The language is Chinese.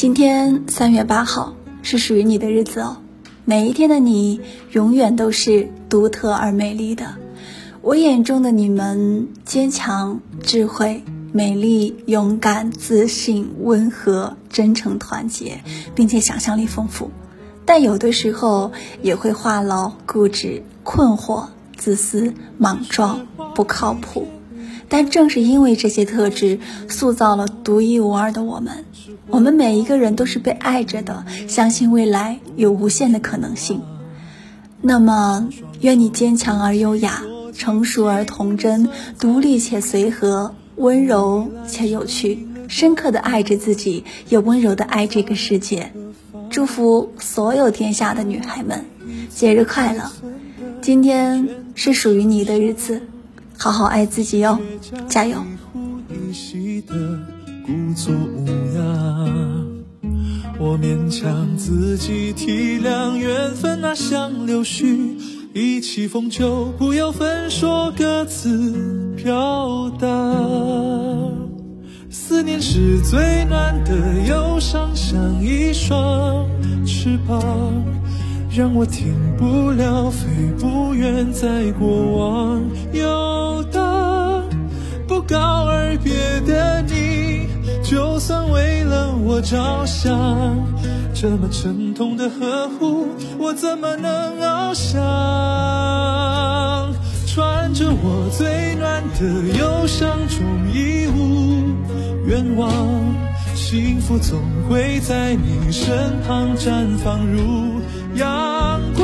今天三月八号是属于你的日子哦，每一天的你永远都是独特而美丽的。我眼中的你们坚强、智慧、美丽、勇敢、自信、温和、真诚、团结，并且想象力丰富，但有的时候也会话痨、固执、困惑、自私、莽撞、不靠谱。但正是因为这些特质，塑造了独一无二的我们。我们每一个人都是被爱着的，相信未来有无限的可能性。那么，愿你坚强而优雅，成熟而童真，独立且随和，温柔且有趣，深刻的爱着自己，也温柔的爱这个世界。祝福所有天下的女孩们，节日快乐！今天是属于你的日子。好好爱自己哟，加油！故作无涯我勉强自己体谅缘分那像柳絮，一起风就不要分说各自表达。思念是最暖的忧伤，像一双翅膀。让我停不了，飞不远，在过往算为了我着想，这么沉痛的呵护，我怎么能翱翔？穿着我最暖的忧伤，中已无愿望，幸福总会在你身旁绽放如。阳光